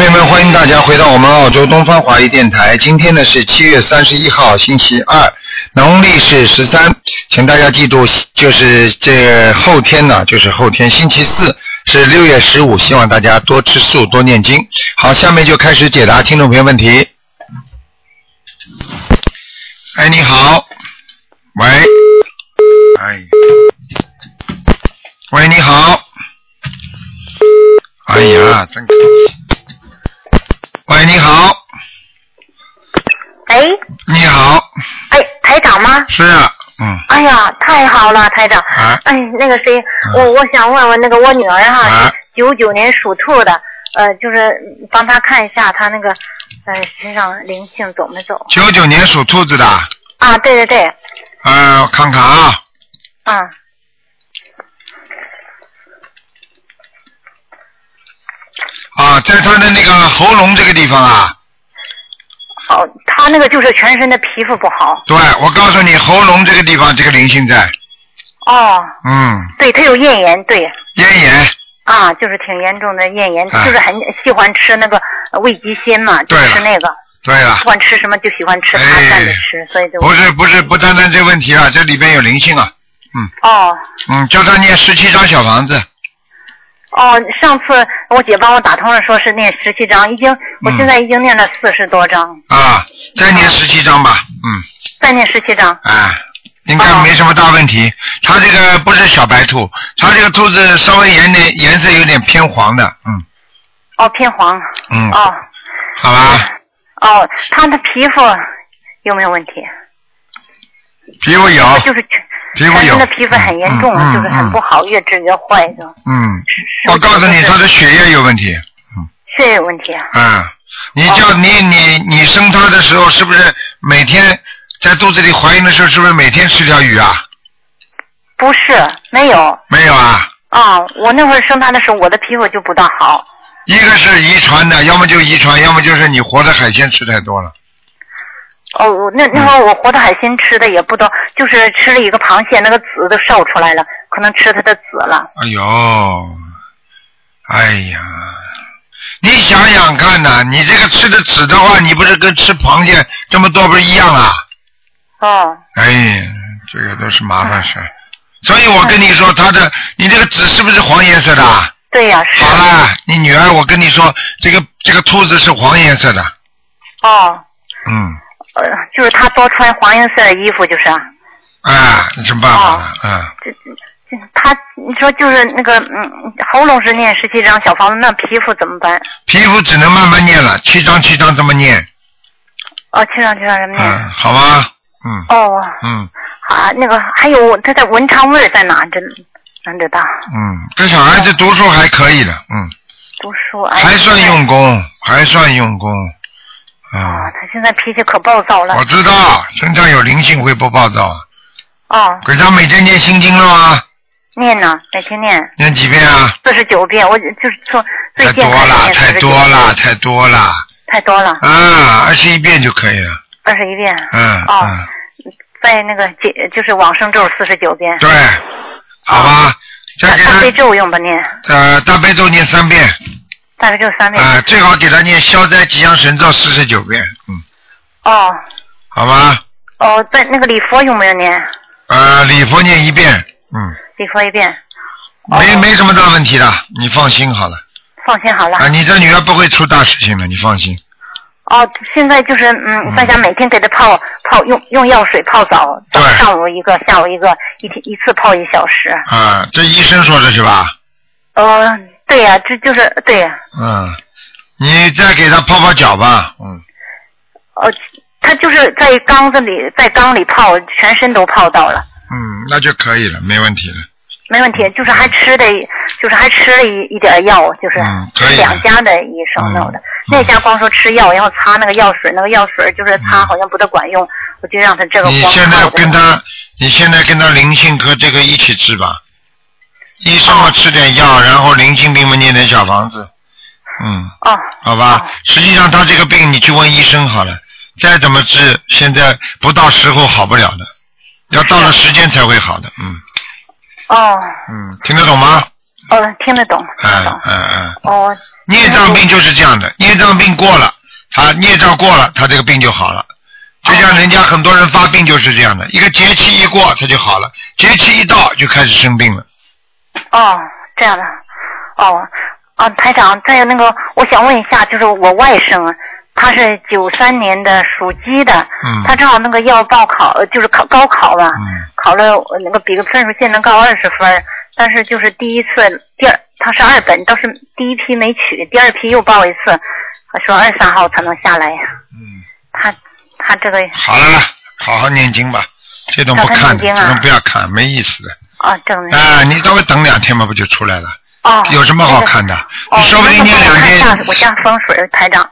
朋友们，欢迎大家回到我们澳洲东方华语电台。今天呢是七月三十一号，星期二，农历是十三，请大家记住，就是这后天呢，就是后天星期四是六月十五，希望大家多吃素，多念经。好，下面就开始解答听众朋友问题。哎，你好，喂，哎，喂，你好，哎呀，真可惜。喂，你好，哎，你好，哎，台长吗？是啊，嗯，哎呀，太好了，台长。啊。哎，那个谁，我我想问问那个我女儿哈啊，九九年属兔的，呃，就是帮她看一下她那个呃身上灵性走没走？九九年属兔子的，啊，对对对，呃，我看看啊，嗯，啊，在他的那个喉咙这个地方啊，哦，他那个就是全身的皮肤不好。对，我告诉你，喉咙这个地方这个灵性在，哦，嗯，对，他有咽炎，对。咽炎，啊，就是挺严重的咽炎，哎。就是很喜欢吃那个呃味极鲜嘛，就对了吃那个，对了喜，欢吃什么就喜欢吃，哎他蘸着吃，所以就不是不是不单单这问题啊，这里边有灵性啊，嗯。哦。嗯，叫他念十七张小房子，哦，上次我姐帮我打通了，说是念十七章，已经我现在已经念了四十多章，啊，再念十七张吧，嗯，再念十七章。啊，应该没什么大问题。他这个不是小白兔，他这个兔子稍微颜点颜色有点偏黄的，嗯哦，偏黄。嗯，哦好吧，哦，它的皮肤有没有问题？皮肤有，就是全皮肤有的皮肤很严重，嗯嗯就是很不好，越治越坏的。嗯，我告诉你，他的血液有问题。血液有问题啊。嗯，你叫哦你你你生他的时候，是不是每天在肚子里怀孕的时候，是不是每天吃条鱼啊？不是，没有。没有啊，啊，我那会儿生他的时候，我的皮肤就不大好。一个是遗传的，要么就遗传，要么就是你活的海鲜吃太多了。哦，我那那会儿我活的海鲜吃的也不多，就是吃了一个螃蟹，那个籽都烧出来了，可能吃它的籽了。哎呦，哎呀，你想想看呐、你这个吃的籽的话，你不是跟吃螃蟹这么多不是一样啊？哦，哎呀，这个都是麻烦事儿。所以我跟你说，他的你这个籽是不是黄颜色的啊？对呀、是。好了，你女儿，我跟你说，这个这个兔子是黄颜色的，哦，嗯，呃，就是他多穿黄颜色的衣服，就是啊。啊，有什么办法了？嗯，这这这他，你说就是那个嗯，喉咙是念十七张小房子，那皮肤怎么办？皮肤只能慢慢念了，七张七张这么念，哦，七张七张这么念？嗯，好吧，嗯哦，嗯好啊，那个还有他的文昌位在哪？这哪知道？嗯，这小孩子读书还可以的，嗯，读书哎。还算用功，还算用功，啊，啊，他现在脾气可暴躁了我。知道身上有灵性会不暴躁，哦，给他每天念心经了吗？念呢，每天念念几遍啊？四十九遍，我就是说最多了，太多了，太多了，太多了，啊，二十一遍就可以了，二十一遍。嗯哦嗯。在那个解就是往生咒四十九遍。对，好吧，再给大大悲咒用不念？呃大悲咒念三遍，大概就三遍。啊、最好给他念消灾吉祥神咒四十九遍，嗯，哦好吧，哦，在那个礼佛有没有念？呃礼佛念一遍，嗯，礼佛一遍，没哦没什么大问题的，你放心好了，放心好了。啊，你这女儿不会出大事情的，你放心，哦，现在就是嗯，在家每天给她泡泡用用药水泡澡，对上午一个，下午一个，一天一次泡一小时。啊，这医生说的是吧？呃，对呀、这就是对呀、嗯，你再给他泡泡脚吧，嗯，哦，他就是在缸子里，在缸里泡，全身都泡到了，嗯，那就可以了，没问题了，没问题。就是还吃的，就是还吃了一一点药，就是嗯可以两家的医生弄的。嗯那家光说吃药，然后擦那个药水，那个药水就是擦嗯。好像不太管用，我就让他这个你现在跟他，你现在跟他灵性科这个一起治吧。医生嘛哦吃点药，然后灵性病嘛念点小房子，嗯，哦，好吧。实际上他这个病你去问医生好了，再怎么治，现在不到时候好不了的，要到了时间才会好的，嗯哦，嗯，听得懂吗？哦，听得懂，听嗯。嗯嗯，哦，孽障病就是这样的，孽障病过了，他孽障过了，他这个病就好了。就像人家很多人发病就是这样的，一个节气一过他就好了，节气一到就开始生病了。哦，这样的，哦，啊，台长，再有那个，我想问一下，就是我外甥啊，他是九三年的属鸡的，嗯。他正好那个要报考，呃就是考高考吧，嗯。考了呃那个比个分数线能高二十分，但是就是第一次第二他是二本，倒是第一批没取，第二批又报一次，说二十三号才能下来呀，嗯，他他这个好了，好好念经吧，这种不看的，这种不要看，没意思的。啊正的啊，你稍微等两天嘛，不就出来了？哦，有什么好看的？哦，你说不定念两天。我家风水，台长，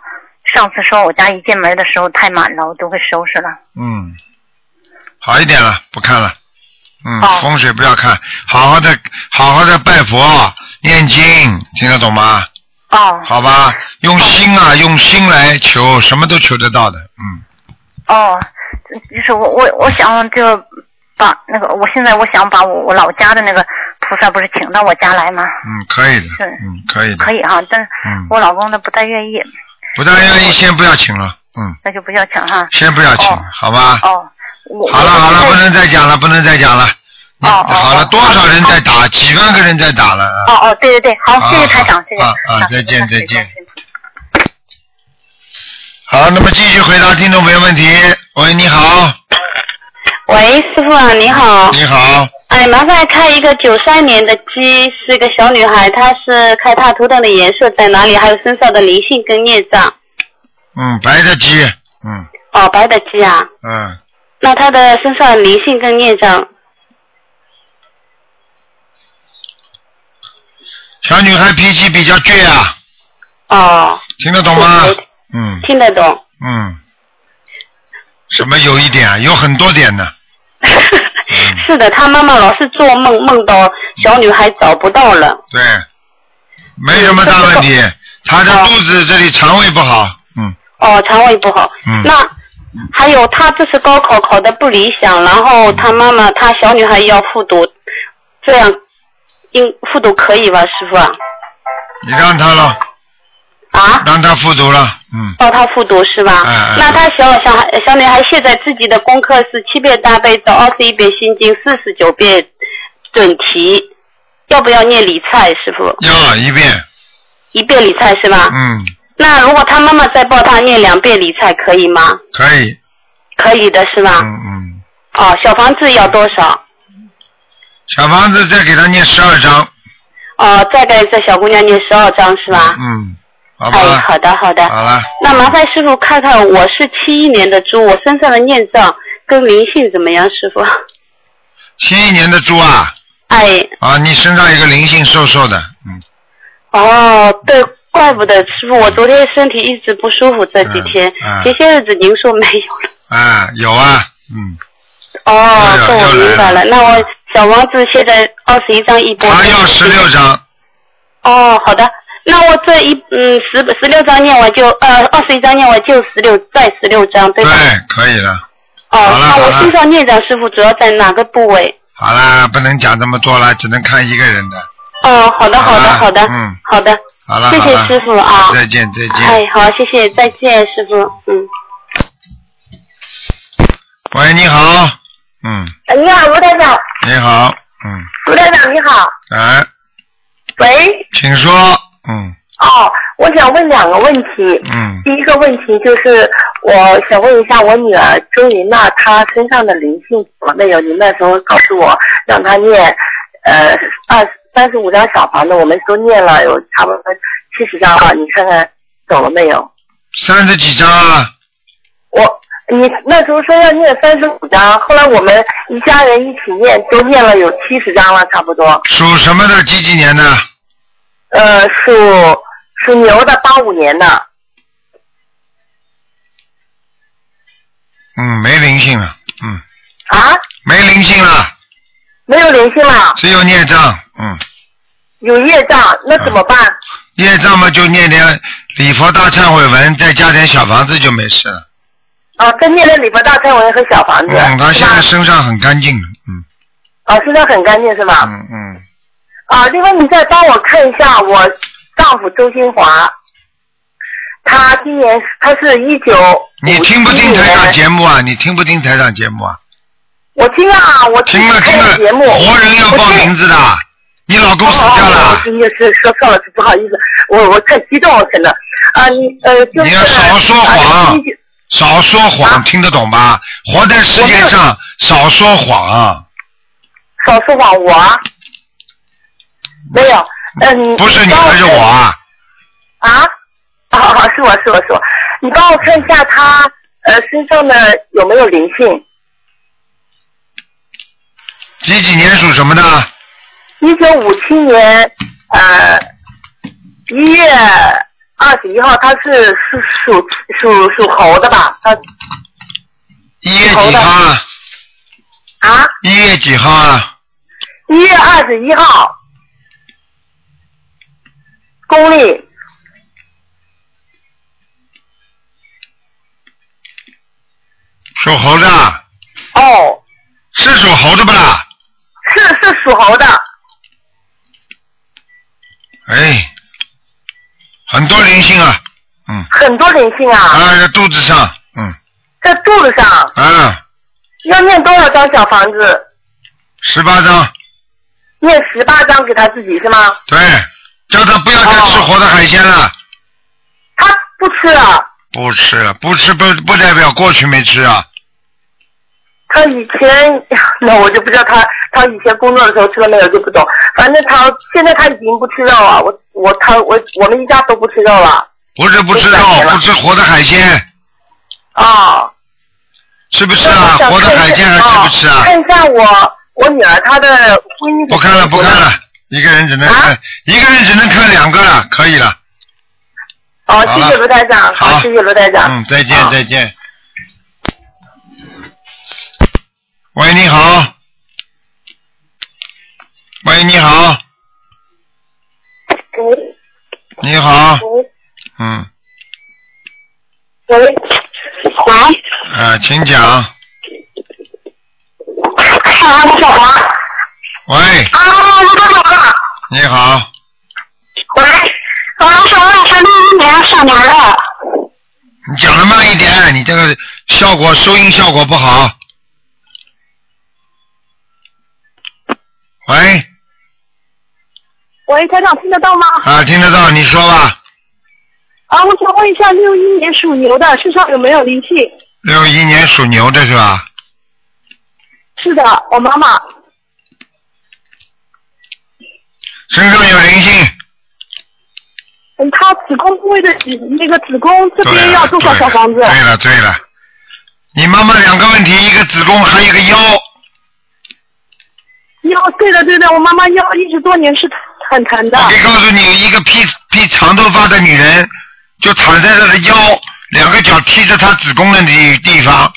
上次说我家一进门的时候太满了，我都给收拾了。嗯，好一点了，不看了。嗯，哦风水不要看，好好的，好好的拜佛、念经，听得懂吗？哦好吧，用心啊，用心来求，什么都求得到的。嗯，哦，就是我我我想就把那个，我现在我想把我我老家的那个菩萨不是请到我家来吗？嗯，可以的，是嗯，可以的。可以哈，但是嗯，我老公他不太愿意，不太愿意，先不要请了。嗯，那就不要请哈。先不要请，哦好吧？哦，我好了好了，不能再讲了，不能再讲了。哦哦好了，哦多少人在打？几万个人在打了啊！哦哦，对对对，好，谢谢啊台长，谢谢。啊啊再见再见。好，那么继续回答听众朋友问题。喂，你好，喂，师傅啊，你好。你好，哎，麻烦开一个九三年的鸡，是一个小女孩，她是看她图腾的颜色在哪里，还有身上的灵性跟业障。嗯，白的鸡，嗯哦，白的鸡啊，嗯，那她的身上灵性跟业障，小女孩脾气比较倔啊，哦，听得懂吗？嗯听得懂。嗯，什么有一点啊？有很多点呢。是的，他妈妈老是做梦，梦到小女孩找不到了。对，没什么大问题。她的哦肚子这里肠胃不好，嗯哦，肠胃不好。嗯那还有，她这次高考考的不理想，然后她妈妈，她小女孩要复读，这样应复读可以吧，师傅啊？你让她了，啊？让她复读了，嗯，帮他复读是吧？那他小小孩小女孩现在自己的功课是七遍大悲咒，二十一遍心经，四十九遍准提，要不要念理菜？师傅，要一遍，一遍理菜是吧？嗯，那如果他妈妈再帮他念两遍理菜，可以吗？可以，可以的是吧？嗯嗯，哦，小房子要多少？小房子再给他念十二章，哦，再给这小姑娘念十二章是吧？嗯，好哎，好的好的。好了，那麻烦师傅看看，我是七一年的猪，我身上的孽障跟灵性怎么样？师傅？七一年的猪啊，哎，啊，你身上有个灵性瘦瘦的，嗯，哦，对，怪不得师傅，我昨天身体一直不舒服，这几天，嗯嗯前些日子您说没有了。啊，有啊，嗯，哦，这我明白了。那我小王子现在二十一张一波。还要十六。张，哦，好的。那我这一嗯十十六张念完就呃二十一张念完就十六再十六张对对吧？，可以了，哦，那我身上念障师傅主要在哪个部位？好啦，不能讲这么多了，只能看一个人的，哦，好的，好的，好的，嗯。好的，好了，谢谢师傅啊。再见再见，哎，好，谢谢，再见，师傅，嗯。喂，你好，嗯，你好，卢台长，你好，嗯，卢台长你好。哎，喂，请说，嗯哦，我想问两个问题。嗯，第一个问题就是，我想问一下我女儿周云娜，她身上的灵性走了没有？你那时候告诉我让她念，呃，二三十五张小房子，我们都念了有差不多七十张了，你看看走了没有？三十几张啊，我你那时候说要念三十五张，后来我们一家人一起念，都念了有七十张了，差不多。属什么的？几几年的？呃，属属牛的，八五年的。嗯，没灵性了，嗯，啊，没灵性了，没有灵性了，只有孽障，嗯，有业障，那怎么办？业障嘛就念点礼佛大忏悔文，再加点小房子就没事了。啊，再念了礼佛大忏悔文和小房子，嗯，他现在？身上很干净，嗯啊，身上很干净是吧？嗯嗯，啊，另外你再帮我看一下我丈夫周新华，他今年他是一九你听不听台长节目啊？你听不听台长节目啊？我听啊，我听了听了，节目，活人要报名字的。你老公死掉哦，了我，今天是说错了，不好意思，我我太激动了，真的啊，你呃就是你要少说啊谎少说谎，啊听得懂吧？活在世界上少说谎，少说谎，我啊没有，嗯，不是你帮还是我啊？啊？好好，是我是我是我，你帮我看一下他呃身上的有没有灵性？几几年属什么的？一九五七年呃一月二十一号，他是属属属属猴的吧？他一月几号啊？啊，一月几号啊？一月二十一号，公历属猴的，哦，是属猴的不啦？是是属猴的，哎，很多灵性啊，嗯，很多灵性啊，啊，在肚子上，嗯，在肚子上。啊，要念多少张小房子？十八张，念十八张给他自己是吗？对，叫他不要再吃哦活的海鲜了，他不吃啊，不吃了，不吃不不代表过去没吃啊，他以前那我就不知道他他以前工作的时候吃了没有就不懂，反正他现在他已经不吃肉了，我我他我我们一家都不吃肉了。不是不吃肉不吃活的海鲜，哦，吃不吃啊？活的海鲜还吃不吃啊？看一下我我女儿她的婚姻不看了，不看了，一个人只能看，啊一个人只能看两个了，可以了。哦，谢谢卢台长，好谢谢卢台长。嗯，再见再见。喂，你好。喂，你好，喂。你好，喂。嗯，喂。喂，啊，请讲。啊，我小王喂，啊，卢台长，你好，喂，啊，我想问一下，六一年属牛的，你讲的慢一点，你这个效果收音效果不好。喂，喂，台长听得到吗？啊，听得到，你说吧。啊，我想问一下，六一年属牛的身上有没有灵性？六一年属牛的是吧？是的，我妈妈。身上有灵性，嗯，她子宫部位的那个子宫这边要多少小房子？对了对了，你妈妈两个问题，一个子宫，还有一个腰，腰，对的对的，我妈妈腰一直多年是很疼的我。可以告诉你，一个披披长头发的女人，就躺在她的腰，两个脚踢着她子宫的地地方，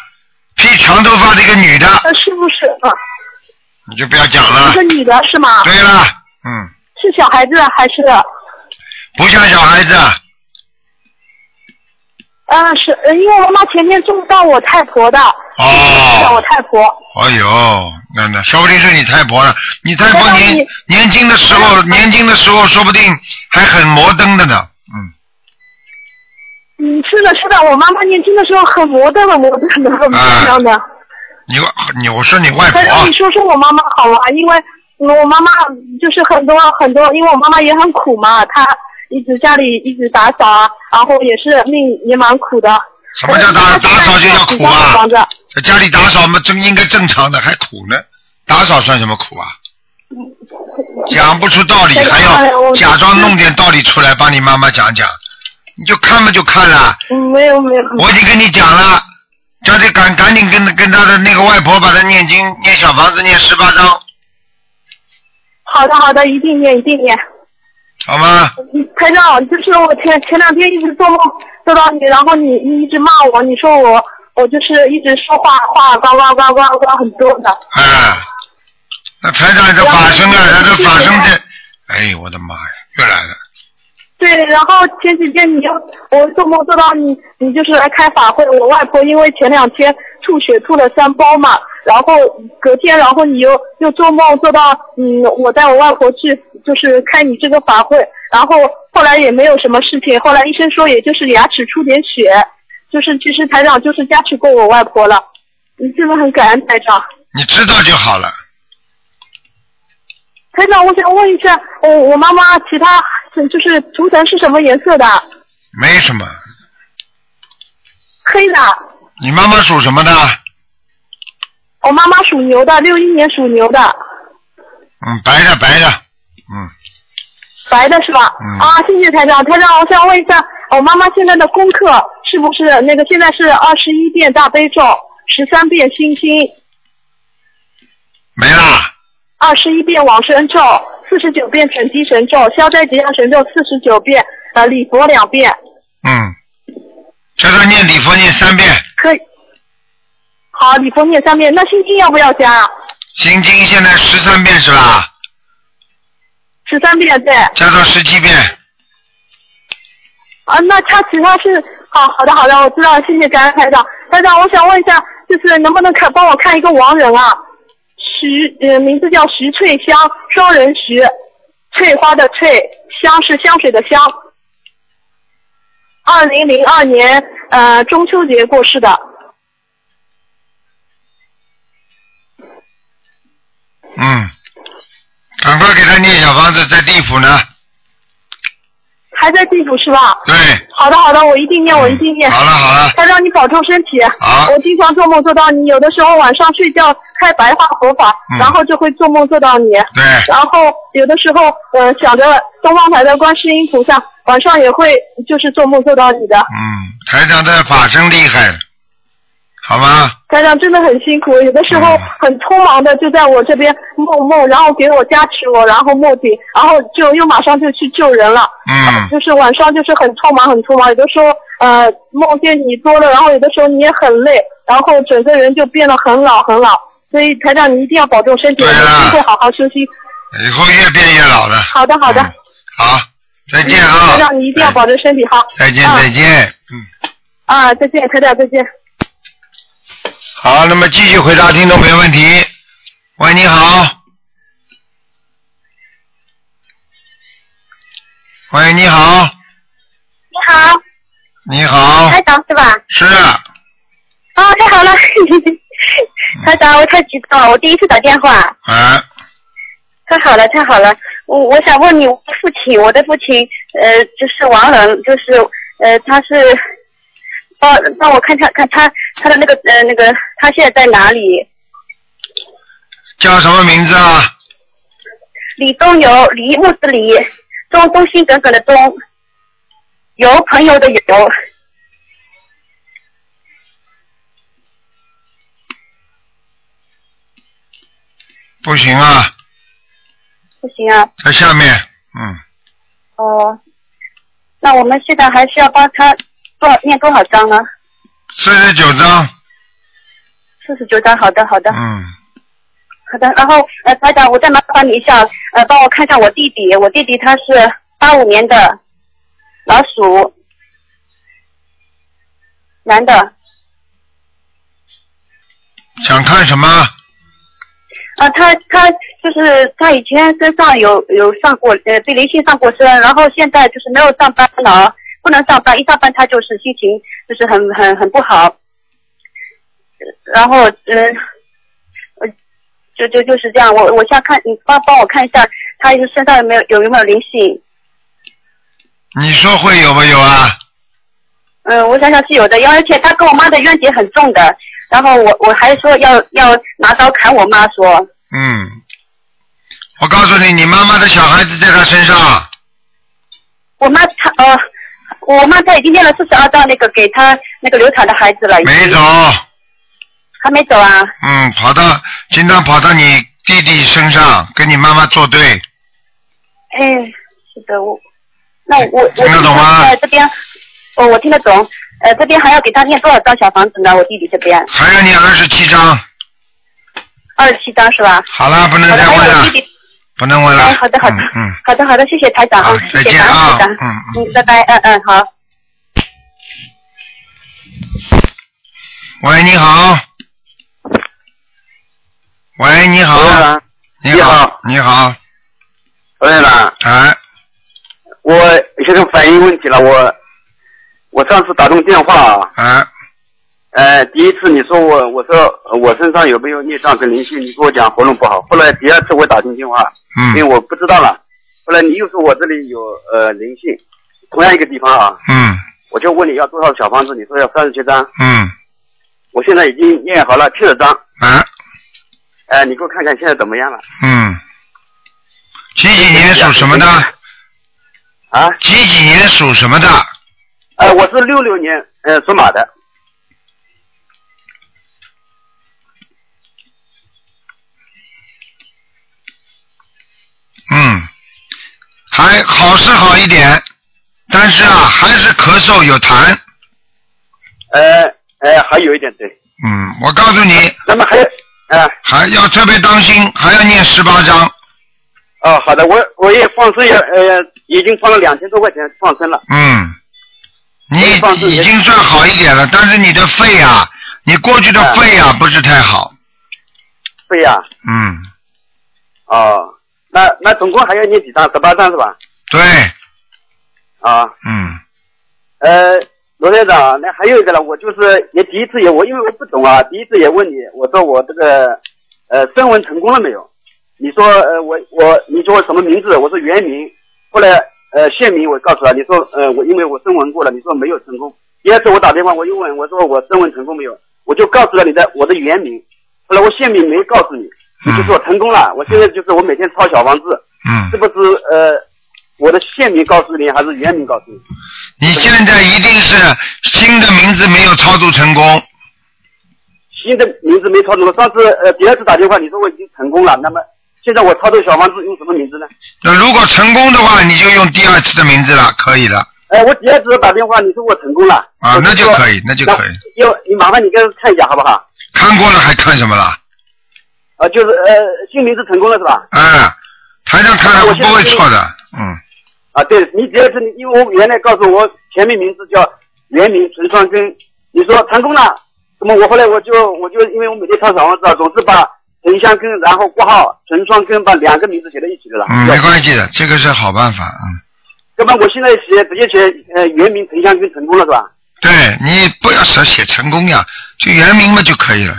披长头发的一个女的，呃，是不是啊？你就不要讲了是个。女的是吗？对了，嗯，是小孩子还是？不像小孩子，嗯，是，呃因为我妈妈前天种到我太婆的，哦我哦，太婆。哎呦，那那说不定是你太婆了。你太婆年年轻的时候，年轻的时候说不定还很摩登的呢，嗯。嗯，是的，是的，我妈妈年轻的时候很摩登的，摩登的，很漂亮的。你你我说你外婆，你说说我妈妈好吗？因为嗯我妈妈就是很多很多，因为我妈妈也很苦嘛，她一直家里一直打扫啊，然后也是命也蛮苦的。什么叫打打扫就叫苦啊在家里打扫嘛，正应该正常的，还苦呢？打扫算什么苦啊？讲不出道理，还要假装弄点道理出来帮你妈妈讲讲，你就看嘛就看了。嗯，没有没有。我已经跟你讲了，叫你赶赶紧跟跟他的那个外婆把他念经念小房子念十八章，好的好的，一定念一定念。好吗？嗯台长，就是我前前两天一直做梦做到你，然后你你一直骂我，你说我我就是一直说话话呱呱呱呱呱很多的。哎，那台长这法身啊，他这法身这，哎呦，我的妈呀，又来了。对，然后前几天你又我做梦做到你，你就是来开法会。我外婆因为前两天吐血吐了三包嘛，然后隔天，然后你又又做梦做到，嗯，我带我外婆去就是开你这个法会，然后后来也没有什么事情，后来医生说也就是牙齿出点血，就是其实台长就是加持过我外婆了，你真的很感恩台长。你知道就好了。台长，我想问一下，我我妈妈其他就是图腾是什么颜色的？没什么。黑的。你妈妈属什么的？我妈妈属牛的，六一年属牛的。嗯，白的白的，嗯。白的是吧？嗯。啊，谢谢台长，台长，我想问一下，我妈妈现在的功课是不是那个？现在是二十一遍大悲咒，十三遍心经。没啦。二十一遍往生咒，四十九遍准提神咒，消灾吉祥神咒四十九遍，呃，礼佛两遍。嗯。叫他念礼佛念三遍。可以。好，礼佛念三遍，那心经要不要加？心经现在十三遍是吧？十三遍对。加到十七遍。啊，那他其他是好好的好的，我知道，谢谢感恩台长。台长，我想问一下，就是能不能看帮我看一个亡人啊？徐呃，名字叫徐翠香，双人徐，翠花的翠，香是香水的香。二零零二年呃中秋节过世的。嗯，赶快给他念小房子，在地府呢。还在地府是吧？对。好的好的，我一定念，我一定念。好了好了。他让你保重身体。好。我经常做梦做到你，有的时候晚上睡觉开白话佛法，然后就会做梦做到你。对。然后有的时候呃想着东方台的观世音菩萨，晚上也会就是做梦做到你的。嗯，台长的法身厉害，好吗？台长真的很辛苦，有的时候很匆忙的就在我这边梦梦，然后给我加持我，然后梦境，然后就又马上就去救人了。嗯。就是晚上就是很匆忙很匆忙，有的时候呃梦见你多了，然后有的时候你也很累，然后整个人就变得很老很老。所以台长你一定要保重身体，一定好好休息。以后越变越老了。好的好的。好，再见啊！台长你一定要保重身体，好。再见再见，嗯。啊，再见，台长再见。好，那么继续回答听众朋友问题。喂，你好。喂，你好。你好。你好。台长是吧？是。啊，太好了！台长，我太激动了，我第一次打电话。啊。太好了，太好了！我我想问你，我父亲，我的父亲，呃，就是亡人，就是呃，他是。帮帮我看看看他他的那个呃那个他现在在哪里？叫什么名字啊？李东游，李木子李，忠忠心耿耿的忠，游朋友的游。不行啊。不行啊。在下面，嗯。哦，那我们现在还需要帮他。多少念多少章呢？四十九章。四十九章，好的，好的。嗯。好的，然后呃，台长，我再麻烦你一下，呃，帮我看一下我弟弟，我弟弟他是八五年的老鼠，男的。想看什么？啊，他他就是他以前身上有有上过呃被雷性上过身，然后现在就是没有上班了。不能上班，一上班他就是心情就是很很很不好，然后嗯，呃就就就是这样。我我想看你帮帮我看一下，他身上有没有有没有灵性？你说会有没有啊？嗯，我想想是有的，而且他跟我妈的冤结很重的。然后我我还说要要拿刀砍我妈，说。嗯，我告诉你，你妈妈的小孩子在他身上。我妈她呃。我妈她已经念了四十二章那个给她那个流产的孩子了。没走。还没走啊？嗯，跑到经常跑到你弟弟身上，跟你妈妈作对。哎，是的，我那我我听得懂吗？在这边，哦，我听得懂。呃，这边还要给他念多少张小房子呢？我弟弟这边。还要念二十七张。二十七张是吧？好了，不能再问了。不能问了。好的，好的，嗯，好的，好的，谢谢台长啊，再见啊，嗯嗯，拜拜，嗯嗯，好。喂，你好。喂，你好。你好，你好。罗院长，啊，我现在反映问题了，我我上次打通电话啊，啊，呃，第一次你说我我说身上有没有孽障跟灵性，你跟我讲喉咙不好，后来第二次我打进电话，因为嗯我不知道了，后来你又说我这里有呃灵性，同样一个地方啊，嗯。我就问你要多少小房子，你说要三十七张，嗯。我现在已经念好了七十张，啊。呃，你给我看看现在怎么样了？嗯，几几年属什么的？啊？几几年属什么的？呃，我是六六年呃属马的，嗯，还好是好一点，但是啊，还是咳嗽有痰。呃呃还有一点对，嗯，我告诉你，那么还有呃还要特别当心，还要念十八章。哦好的，我我也放生也呃已经放了两千多块钱放生了，嗯，你已经算好一点了，但是你的肺啊，你过去的肺啊不是太好。肺呀、嗯，哦，那那总共还要念几张？十八张是吧？对，啊，嗯呃，罗院长，那还有一个呢，我就是也第一次也我因为我不懂啊，第一次也问你，我说我这个呃声纹成功了没有？你说呃我我你说我什么名字？我说原名，后来呃县名我告诉他，你说呃我因为我声纹过了，你说没有成功。第二次我打电话我又问我说我声纹成功没有？我就告诉了你的我的原名，后来我县名没告诉你，你就说成功了。我现在就是我每天抄小房子，嗯是，不是呃我的县名告诉你还是原名告诉你？你现在一定是新的名字没有操作成功。新的名字没操作。上次呃第二次打电话，你说我已经成功了，那么现在我操作小房子用什么名字呢？那如果成功的话，你就用第二次的名字了，可以了哎，我第二次打电话，你说我成功了。啊，那就可以，那就可以。要你麻烦你给我看一下好不好？看过了还看什么了？啊，就是呃新名字成功了是吧？哎，台上看来我不会错的，嗯，啊，对你只要是，因为我原来告诉我前面名字叫原名陈双根，你说成功了，那么我后来我就我就因为我每天抄小王子啊，总是把陈香根然后挂号陈双根把两个名字写在一起的了。嗯，没关系的，这个是好办法，嗯，要不然我现在写直接写呃原名陈香根成功了是吧？对你不要写写成功呀，就原名嘛就可以了，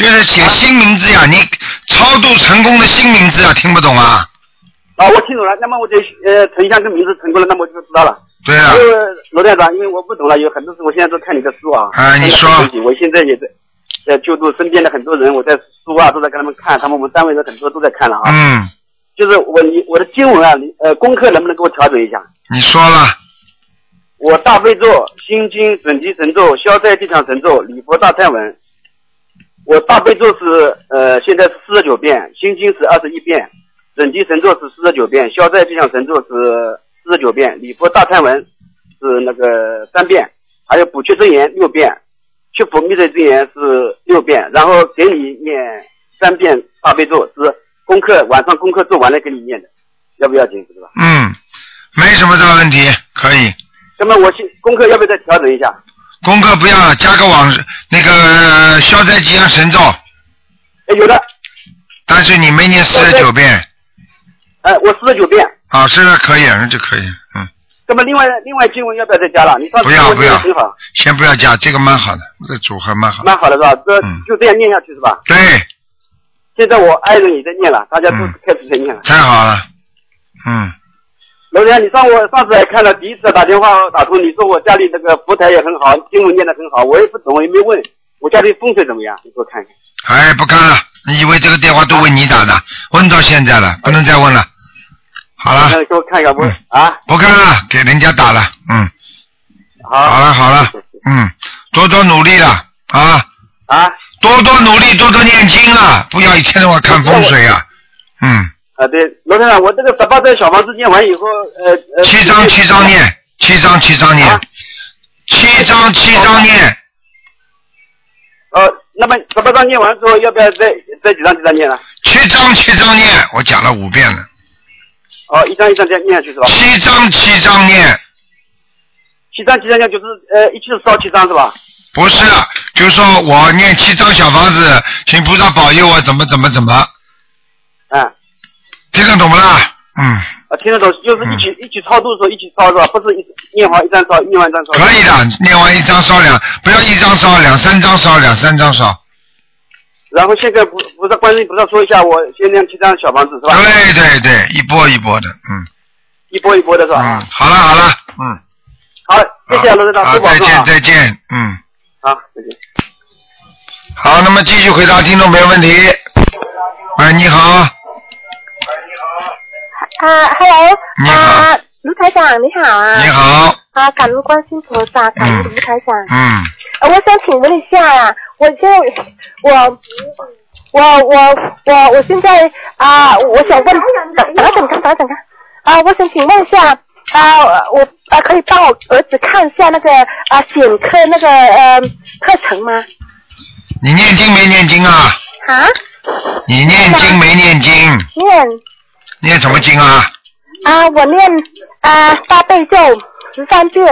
就是写新名字呀，你超度成功的新名字啊，听不懂啊？啊，我听懂了，那么我就呃陈香根名字成功了，那么我就知道了。对啊因，为罗队长，因为我不懂了，有很多事我现在都看你的书啊。啊你说我现在也在在救助身边的很多人，我在书啊都在跟他们看，他们我们单位的很多都在看了啊。嗯，就是我你我的经文啊，你呃功课能不能给我调整一下？你说了，我大悲咒、心经、准提神咒、消灾吉祥神咒、礼佛大忏文。我大悲咒是呃现在是四十九遍，心经是二十一遍，准提神咒是四十九遍，消灾吉祥神咒是四十九遍，礼佛大忏文是那个三遍，还有补缺真言六遍，去补密的真言是六遍，然后给你念三遍大悲咒是功课晚上功课做完了给你念的，要不要紧是吧？嗯，没什么大问题，可以。那么我现功课要不要再调整一下？功课不要了，加个网那个呃消灾吉祥神咒，哎，有的，但是你没念四十九遍哎，我四十九遍。啊，是的，可以，那就可以，嗯，那么另外另外经文要不要再加了？你上次不要不要先不要加，这个蛮好的，这个组合蛮好的。蛮好的是吧？这嗯就这样念下去是吧？对，现在我爱人也在念了，大家都嗯开始在念了。太好了，嗯，楼阳，你上我上次还看了，第一次打电话打通，你说我家里这个佛台也很好，经文念得很好，我也不懂，也没问，我家里风水怎么样？你给我看看。哎，不看了，你以为这个电话都为你打的？问到现在了，不能再问了。好了，给我看一下，不嗯啊，不看了，给人家打了，嗯，好，好了好了，嗯，多多努力了啊，啊多多努力，多多念经啊，不要一天到晚看风水啊，嗯，啊，对，罗先生，我这个十八张小房子念完以后，呃呃，七张七张念，七张七张念啊，七张七张念，呃，那么十八张念完之后，要不要再再几张几张念呢？七张七张念，我讲了五遍了，哦，一张一张这样念下去是吧？七张七张念，七张七张念就是呃一起烧七张是吧？不是，就是说我念七张小房子，请菩萨保佑我怎么怎么怎么，嗯，听得懂不啦？嗯，啊，听得懂，就是一起、一起超度的时候一起烧是吧？不是一念完一张烧，念完一张烧。可以的，念完一张烧两，不要一张烧，两三张烧，两三张烧。然后现在不不是观世音菩萨说一下，我先念七张小房子是吧？对对对，一波一波的，嗯一波一波的是吧？嗯，好了好了，嗯，好，谢谢罗队长，再见！再见，嗯。好，再见。好，那么继续回答听众朋友问题。喂，你好，啊，Hello，你好啊，卢台长你好啊。你。好，啊，感恩观心菩萨，感恩卢台长。嗯，呃我想请问一下呀、我现在我我我我我现在啊、我想问，等等一等看，等等看啊、我想请问一下啊、我啊、可以帮我儿子看一下那个啊选课那个呃课程吗？你念经没念经啊？啊，你念经没念经？念念什么经啊？啊，我念啊大悲咒十三遍，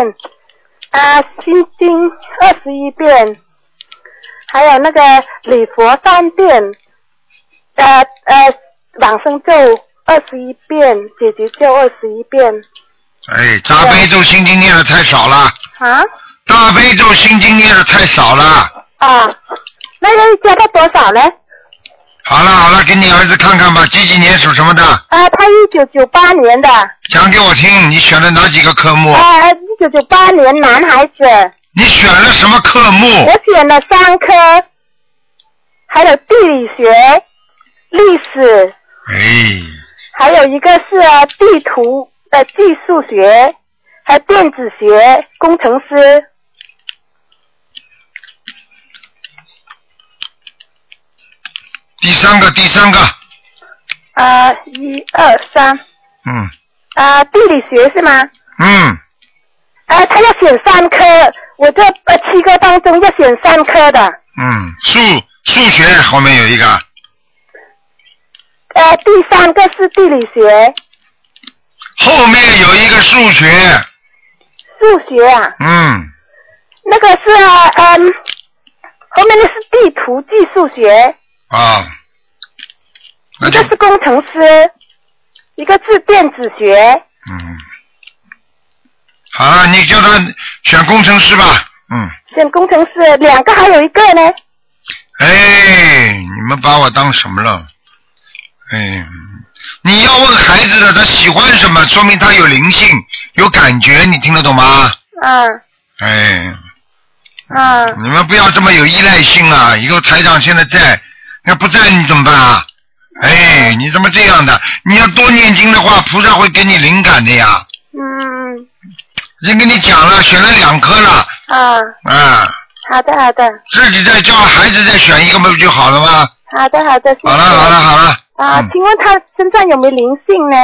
啊心经二十一遍，还有那个礼佛三遍，呃呃往生咒二十一遍，解结咒二十一遍。哎，大悲咒心经念的太少了，啊大悲咒心经念的太少了。啊，那要加到多少呢？好了好了，给你儿子看看吧，几几年属什么的？啊，他一九九八年的，讲给我听，你选了哪几个科目？啊一九九八年男孩子，你选了什么科目？我选了三科，还有地理学、历史。哎，还有一个是呃地图呃技术学，还有电子学工程师。第三个第三个，啊、一二三，嗯。啊、地理学是吗？嗯，啊、他要选三科，我这呃七科当中要选三科的。嗯，数数学后面有一个，呃，第三个是地理学，后面有一个数学，数学啊，嗯，那个是呃嗯，后面的是地图技术学，啊，一个是工程师，一个是电子学。嗯，好了，你叫他选工程师吧，嗯，选工程师，两个还有一个呢。哎，你们把我当什么了？哎，你要问孩子的他喜欢什么，说明他有灵性，有感觉，你听得懂吗？嗯哎，嗯你们不要这么有依赖性啊！一个台长现在在，要不在你怎么办啊？哎，你怎么这样的？你要多念经的话，菩萨会给你灵感的呀。嗯人跟你讲了，选了两颗了，啊，啊，好的好的自己再叫孩子再选一个不就好了吗？好的好的。好了好了好了，啊，嗯请问他身上有没有灵性呢？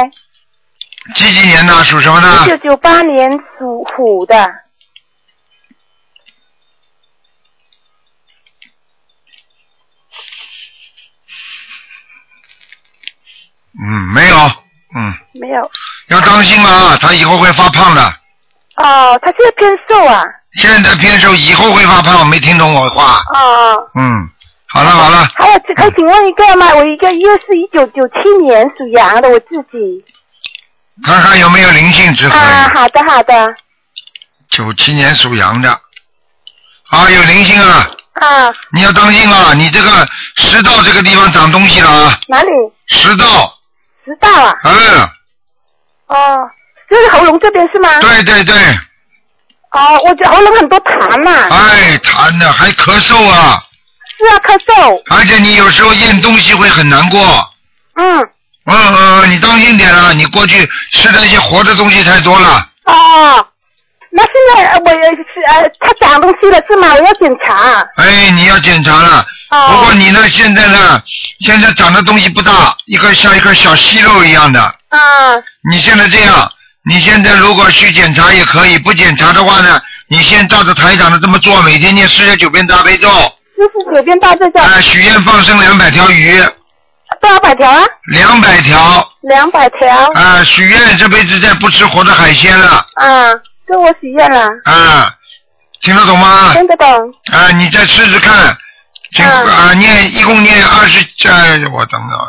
几几年的属什么一九的？九八年属虎的。嗯，没有，嗯，没有。要当心啊，他以后会发胖的。哦，他现在偏瘦啊。现在偏瘦，以后会发胖，没听懂我话？哦。嗯，好了好了，还有，可以请问一个吗？我一个月是一九九七年属羊的，我自己。看看有没有灵性之啊，好的好的。九七年属羊的，啊，有灵性啊！啊，你要当心啊！你这个食道这个地方长东西了啊！哪里？食道，食道啊。嗯，哦，就是喉咙这边是吗？对对对，哦，我觉得喉咙很多痰呐、哎，痰的还咳嗽啊，是啊，咳嗽。而且你有时候咽东西会很难过。嗯。嗯嗯，嗯你当心点啊！你过去吃的一些活的东西太多了。哦，那现在呃我也是呃，他长东西了是吗？我要检查。哎，你要检查了。哦。不过你呢，现在呢，现在长的东西不大，一个像一个小息肉一样的。啊。你现在这样，你现在如果去检查也可以，不检查的话呢，你先照着台长的这么做，每天念四十九遍大悲咒。四十九遍大悲咒。啊，许愿放生两百条鱼。多少百条啊？两百条。两百条。啊，许愿这辈子再不吃活的海鲜了。啊，这我许愿了。啊，听得懂吗？听得懂。啊，你再试试看，请啊念一共念二十，呃，我等等，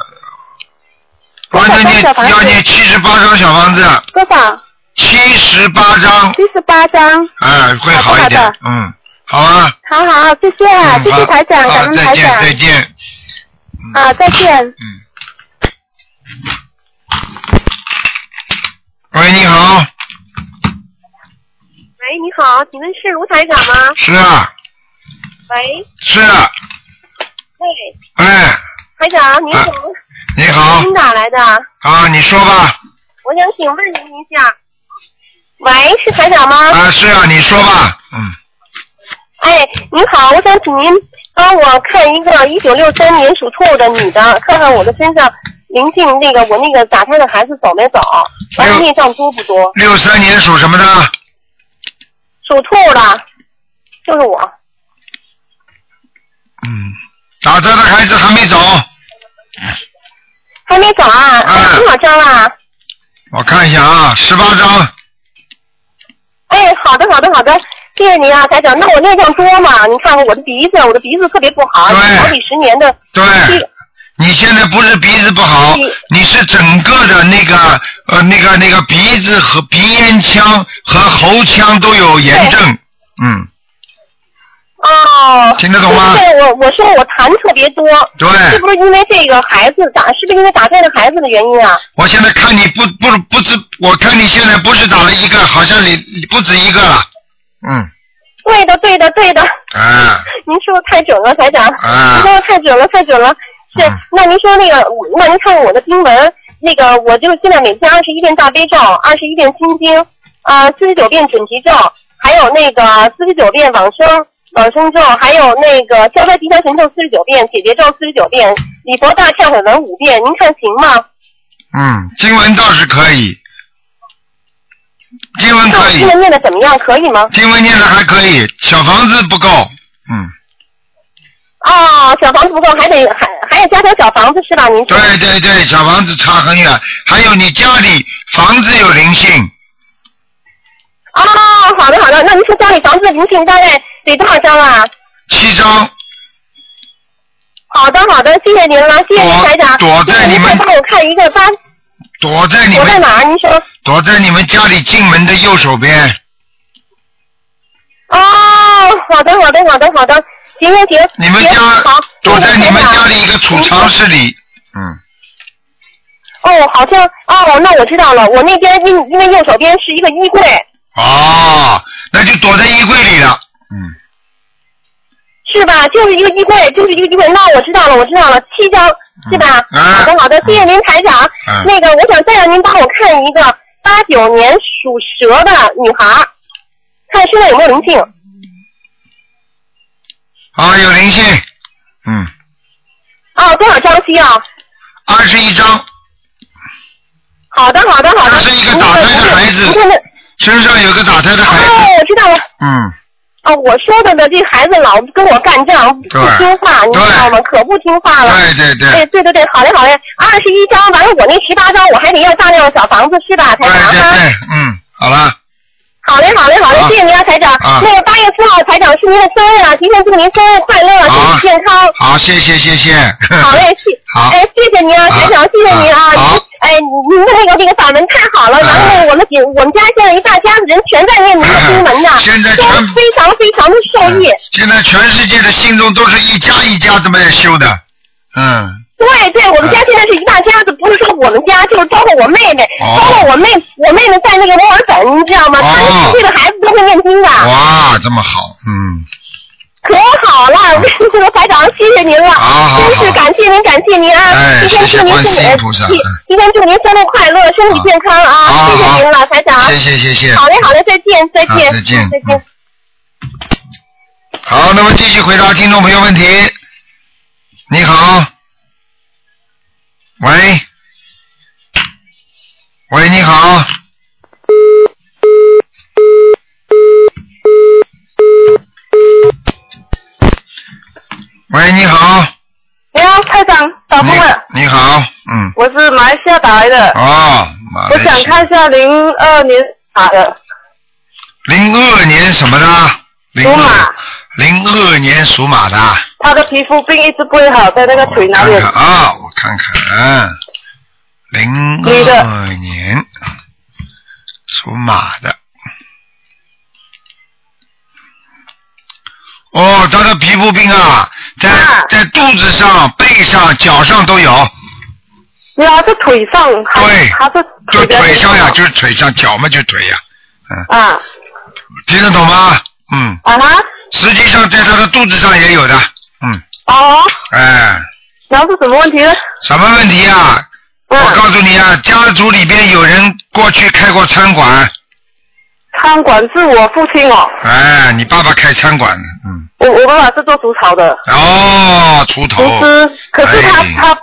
帮着念要念七十八张小房子，多少？七十八张，七十八张。啊，会好一点嗯，好啊，好好好，谢谢啊，谢谢台长，好感恩再见。再见。啊，再见。嗯喂，你好，喂，你好，请问是卢台长吗？是啊，喂，是啊，喂，哎，台长您好，你好，您哪来的？啊，你说吧，我想请问您一下。喂，是台长吗？啊，是啊，你说吧，嗯，哎，您好，我想请您帮我看一个一九六三年属兔的女的，看看我的身上临近，那个我那个打胎的孩子走没走，完了孽障多不多？六三年属什么的？属兔的，就是我。嗯，打胎的孩子还没走，还没走啊？哎多少张啊？我看一下啊，十八张，哎，好的，好的，好的，谢谢您啊，台长。那我孽障多嘛？你看看我的鼻子，我的鼻子特别不好，对好几十年的。对，你现在不是鼻子不好，你是整个的那个呃那个那个鼻子和鼻咽腔和喉腔都有炎症，嗯，哦。听得懂吗对，我我说我痰特别多。对是不是因为这个孩子打？是不是因为打胎的孩子的原因啊？我现在看你不不不止，我看你现在不是打了一个，好像你不止一个了，嗯，对的，对的，对的。啊，您说的太准了，台长。啊您说的太准了，太准了。是，那您说那个，我那您看看我的经文，那个我就现在每天二十一遍大悲咒，二十一遍心经，啊、四十九遍准提咒，还有那个四十九遍往生往生咒，还有那个消灾吉祥神咒四十九遍，解结咒四十九遍，礼佛大忏悔文五遍，您看行吗？嗯，经文倒是可以，经文可以经，文念的怎么样？可以吗？经文念的还可以，小房子不够，嗯，哦，小房子不够，还得还还要加条小房子是吧？您说对对对，小房子差很远，还有你家里房子有灵性，哦，好的好的，那您说家里房子的灵性大概得多少张啊？七张。好的好的，谢谢您了，谢谢您台长。躲在你们帮我看一个八，躲在你们躲在哪儿？您说。躲在你们家里进门的右手边，哦，好的好的好的好的，行行行。行你们家，躲在你们家里一个储藏室。里，嗯，哦，好像哦，那我知道了，我那边因因为右手边是一个衣柜。哦，那就躲在衣柜里了，嗯是吧？就是一个衣柜，就是一个衣柜。那我知道了，我知道了，七张是吧？嗯好的，好的，谢谢您台长。嗯那个，我想再让您帮我看一个八九年属蛇的女孩，看身上有没有灵性。啊，有灵性，嗯，哦，多少张需要？二十一张，好的，好的，好的。这是一个打胎的孩子身上有个打胎的孩子，哦，我知道了。嗯，哦，我说的呢，这孩子老跟我干仗，不听话，你知道吗？可不听话了。对对对哎，对对对，好嘞好嘞，二十一张，完了我那十八张，我还得要大量的小房子是吧，才对？对对，嗯，好了，好嘞，好嘞，好嘞，谢谢您啊，台长。啊那个八月四号，台长是您的生日啊，提前祝您生日快乐，身体健康。好，谢谢谢谢，好嘞，谢，好哎，谢谢您啊，台长，谢谢您啊。好哎，您的那个那个法门太好了，然后我们几我们家现在一大家子人全在念您的经文呢，现在都非常非常的受益。现在全世界的信众都是一家一家这么修的，嗯，对对，我们家现在是一大家子，不是说我们家，就是包括我妹妹，哦包括我妹，我妹妹在那个墨尔本，你知道吗？她们十岁的孩子都会念经的。哇，这么好，嗯，可好了，这个台长，谢谢您了，真是感谢您，感谢您啊！哎提前祝您生日，音菩萨提提前祝您生日快乐，身体健康啊！谢谢您了，台长。谢谢谢谢好嘞，好嘞，再见，再见，再见再见。好，那么继续回答听众朋友问题。你好，喂，喂，你好，喂，你好，你好，台长，打通了，你你好，嗯，我是马来西亚打来的，哦，马我想来西亚。看一下零二年打的。零二年什么的？零属马。二，零二年属马的。他的皮肤病一直不会好，在那个腿那里看。看啊，我看看，零二年属马的。哦，他的皮肤病啊，在、在肚子上、背上、脚上都有，没有，是腿上，还对他是就腿上呀，就是腿上，脚嘛就腿呀，啊。听得懂吗？嗯，啊哈，实际上在他的肚子上也有的，嗯，哦，哎，然后是什么问题呢？什么问题啊？嗯。我告诉你啊，家族里边有人过去开过餐馆，餐馆是我父亲哦，哎，你爸爸开餐馆的，嗯，我我爸爸是做煮炒的，哦，出头，厨师，可是他、哎。他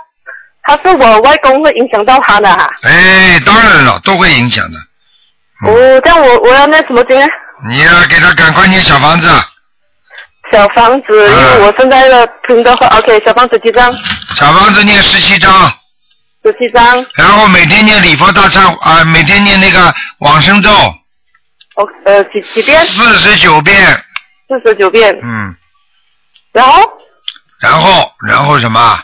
他是我外公会影响到他的哈、哎，当然了，都会影响的。哦，这样我我要那什么经呢？你要给他赶快念小房子，小房子，因为我现在的拼的话，OK，小房子几张？小房子念十七张，十七张。然后每天念礼佛大忏啊、每天念那个往生咒哦，呃，几几遍？四十九遍，四十九遍。嗯，然后然后然后什么？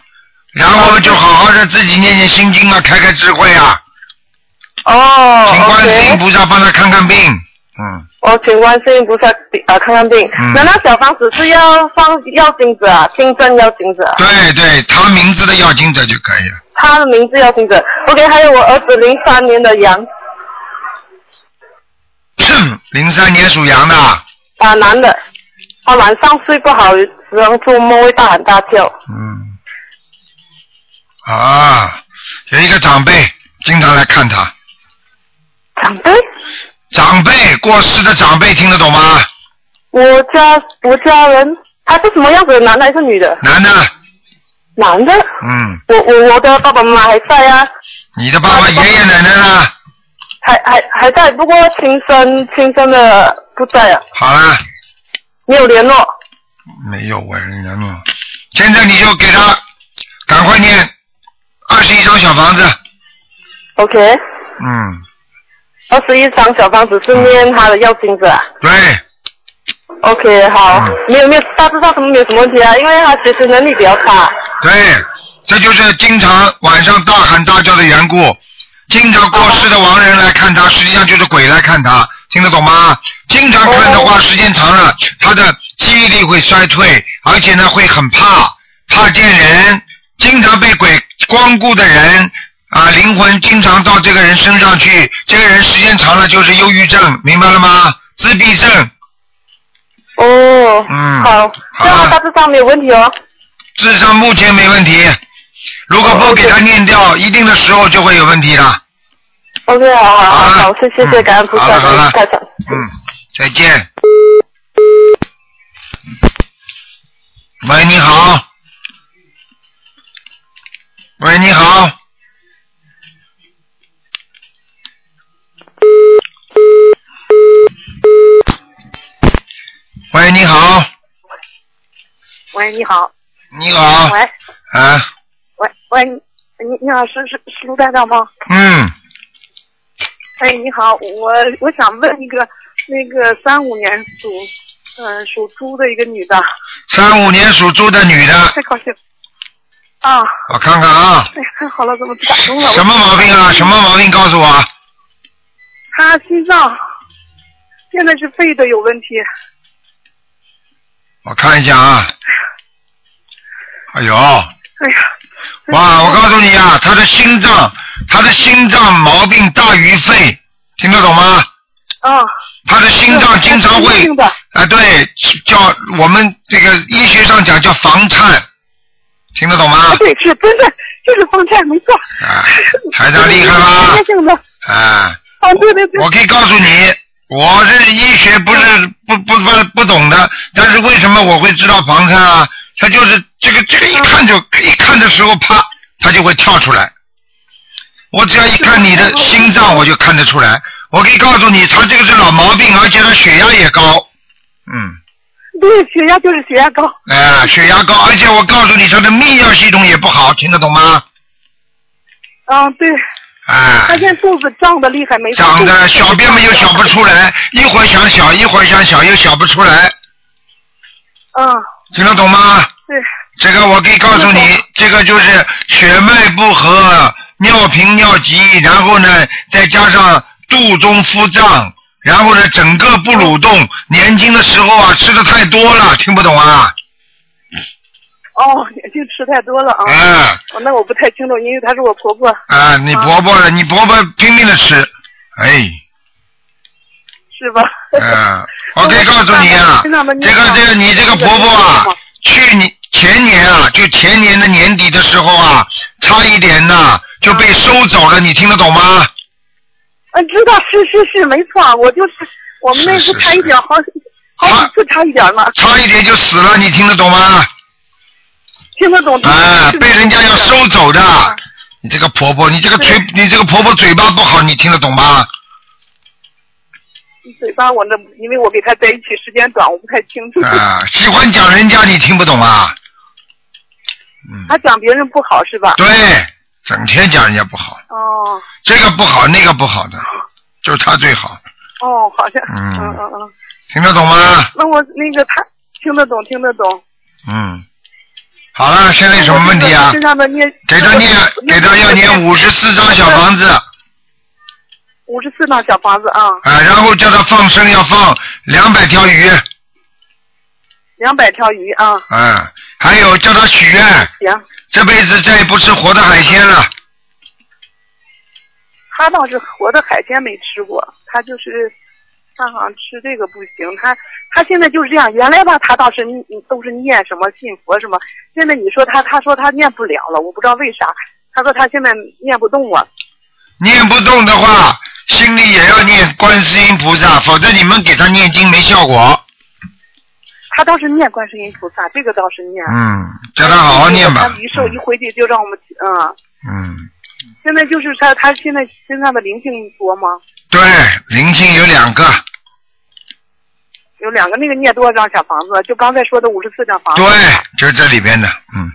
然后就好好的自己念念心经啊，开开智慧啊，哦请观世音菩萨帮他看看病，嗯，我，请观世音菩萨啊看看病。嗯那那小房子是要放药精子啊，金针要金子啊，对对，他名字的药精子就可以了。他的名字药精子。OK，还有我儿子零三年的羊 零三年属羊的，啊，男的，他晚上睡不好，时常做梦会大喊大叫。嗯，啊，有一个长辈经常来看他。长辈？长辈过世的长辈听得懂吗？我家我家人，他是什么样子的？男的还是女的？男的，男的。嗯，我我我的爸爸妈妈还在啊，你的爸爸、爷爷奶奶呢？还还还在，不过亲生亲生的不在啊，好了，没有联络。没有我人家弄。现在你就给他赶快念二十一张小房子，OK，嗯，二十一张小方子是念他的药经子啊。对，OK，好，没有没有，大致上什么没有什么问题啊，因为他学习能力比较差。对，这就是经常晚上大喊大叫的缘故。经常过世的亡人来看他，实际上就是鬼来看他，听得懂吗？经常看的话，时间长了，他的记忆力会衰退，而且呢会很怕，怕见人，经常被鬼光顾的人啊，灵魂经常到这个人身上去，这个人时间长了就是忧郁症，明白了吗？自闭症，哦，嗯，好，这样大致上没有问题哦。智商目前没问题，如果不给他念掉，一定的时候就会有问题了。OK，好好好好，谢谢谢感恩菩萨，好了好了感恩。嗯，再见。喂，你好。喂，你好。喂，你好，喂，你好。你好，喂啊，喂喂，你你你好，是是是卢站长吗？嗯，哎，你好，我我想问一个那个三五年属嗯、属猪的一个女的，三五年属猪的女的，太高兴啊！我看看啊，哎呀，太好了，怎么打通了？什么毛病啊？什么毛病？告诉我。她心脏现在是肺的有问题，我看一下啊。哎呦，哎呀，哇！我告诉你啊，他的心脏，他的心脏毛病大于肺，听得懂吗？啊。他的心脏经常会啊，对，叫我们这个医学上讲叫房颤，听得懂吗啊？对，是真的就是房颤，没错。啊，台长厉害吧？性的啊，啊，对对对。我可以告诉你，我是医学不是不不不不懂的，但是为什么我会知道房颤啊？他就是这个这个一看就一看的时候，啪，他就会跳出来。我只要一看你的心脏，我就看得出来。我可以告诉你，他这个是老毛病，而且他血压也高，嗯，对，血压就是血压高。哎、血压高，而且我告诉你，他的泌尿系统也不好，听得懂吗？啊，对。哎、她现在肚子胀的厉害，没错。长的小便嘛又小不出来，一会儿想小，一会儿想小，又小不出来，嗯，听得懂吗？对。这个我可以告诉你，这个就是血脉不和，尿频尿急，然后呢再加上肚中腹胀，然后呢整个不蠕动，年轻的时候啊吃的太多了，听不懂啊？哦，年轻吃太多了啊。嗯。哦，那我不太清楚，因为她是我婆婆。啊，你婆婆了，你婆婆拼命的吃，哎，是吧？嗯，我可以告诉你啊，这个这个你这个婆婆啊，去年前年啊，就前年的年底的时候啊，差一点呐就被收走了，你听得懂吗？嗯，知道是是是，没错，我就是我们那次差一点，好好几次差一点嘛。差一点就死了，你听得懂吗？听得懂。哎，被人家要收走的，你这个婆婆，你这个嘴，你这个婆婆嘴巴不好，你听得懂吗？嘴巴我那，因为我跟他在一起时间短，我不太清楚。啊，喜欢讲人家，你听不懂啊？嗯他讲别人不好是吧？对，整天讲人家不好，哦这个不好，那个不好的，就是他最好，哦，好像嗯嗯嗯嗯。听得懂吗？那我那个他听得懂，听得懂。嗯，好了，现在有什么问题啊？身上的念给他念，给他要念五十四张小房子，五十四张小房子啊，啊，然后叫他放生要放两百条鱼，两百条鱼啊。嗯，还有叫他许愿，行，这辈子再也不吃活的海鲜了。他倒是活的海鲜没吃过，他就是他好像吃这个不行，他他现在就是这样。原来吧，他倒是都是念什么信佛什么，现在你说他他说他念不了了，我不知道为啥。他说他现在念不动了。念不动的话，心里也要念观世音菩萨，否则你们给他念经没效果。他倒是念观世音菩萨，这个倒是念。嗯，叫他好好念吧他。一受一回去就让我们嗯，嗯，现在就是他他现在身上的灵性多吗？对，灵性有两个，有两个，那个念多少张小房子？就刚才说的五十四张房子。对，就是这里边的，嗯，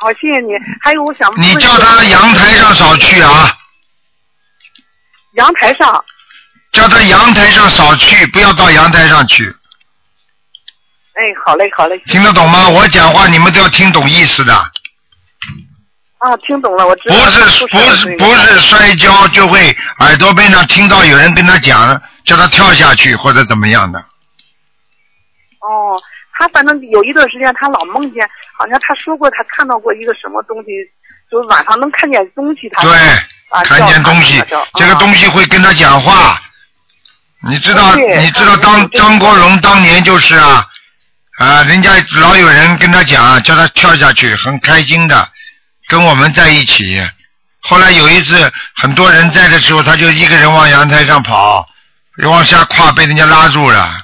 好，谢谢你。还有，我想问你叫他阳台上少去啊，阳台上叫他阳台上少去，不要到阳台上去，哎，好嘞，好嘞。听得懂吗？我讲话你们都要听懂意思的，啊，听懂了，我知道不。是不是不是摔跤就会耳朵边上听到有人跟他讲，叫他跳下去或者怎么样的，哦，他反正有一段时间，他老梦见，好像他说过他看到过一个什么东西，就是晚上能看见东西他。对啊，看见东西这个东西会跟他讲话。你知道，你知道当张国荣当年就是啊，啊，人家老有人跟他讲，叫他跳下去，很开心的，跟我们在一起。后来有一次，很多人在的时候，他就一个人往阳台上跑，往下跨，被人家拉住了。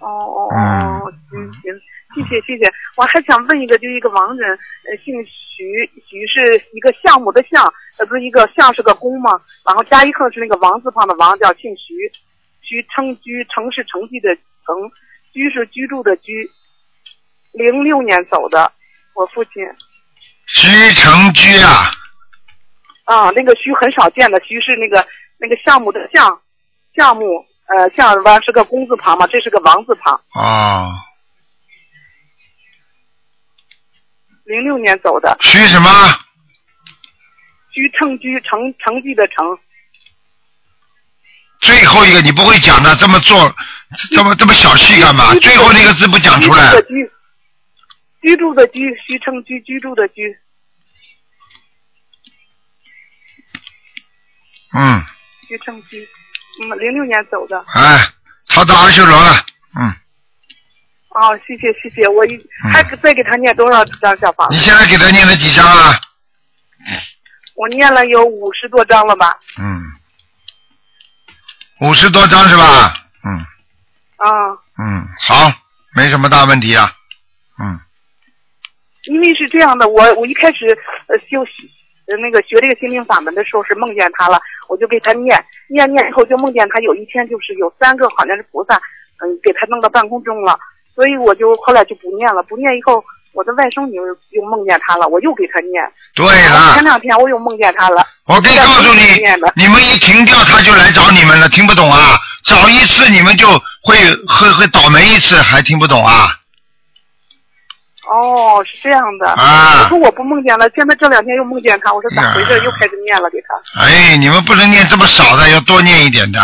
哦哦嗯哦，行行，谢谢谢谢。我还想问一个，就一个亡人，呃，姓徐，徐是一个项目的项，呃，不是一个项是个工吗？然后加一横是那个王字旁的王，叫姓徐。徐称居，城是成绩的城，居是居住的居。零六年走的，我父亲。徐成居啊，啊，那个徐很少见的，徐是那个那个项目的项，项目呃项完是个工字旁嘛，这是个王字旁。哦，零六年走的。徐什么？居称居成成绩的成。最后一个你不会讲的，这么做，这么这么小气干嘛？最后那个字不讲出来。居住的居，居住的居。嗯，居称居，嗯，零六年走的。哎，他到阿修罗了，嗯，哦，谢谢谢谢，我一还再给他念多少张小房子？你现在给他念了几张啊？我念了有五十多张了吧？嗯，五十多张是吧？嗯啊，嗯，好，没什么大问题啊，嗯，因为是这样的，我我一开始呃修呃那个学这个心灵法门的时候是梦见他了，我就给他念念念以后就梦见他有一天就是有三个好像是菩萨，嗯，给他弄到半空中了，所以我就后来就不念了，不念以后我的外甥女儿又梦见他了，我又给他念。对了前两天我又梦见他了。我可以告诉你，你们一停掉他就来找你们了，听不懂啊？找一次你们就会会会倒霉一次，还听不懂啊？哦，是这样的。啊我说我不梦见了，现在这两天又梦见他，我说咋回事？又开始念了给他。哎，你们不能念这么少的，要多念一点的。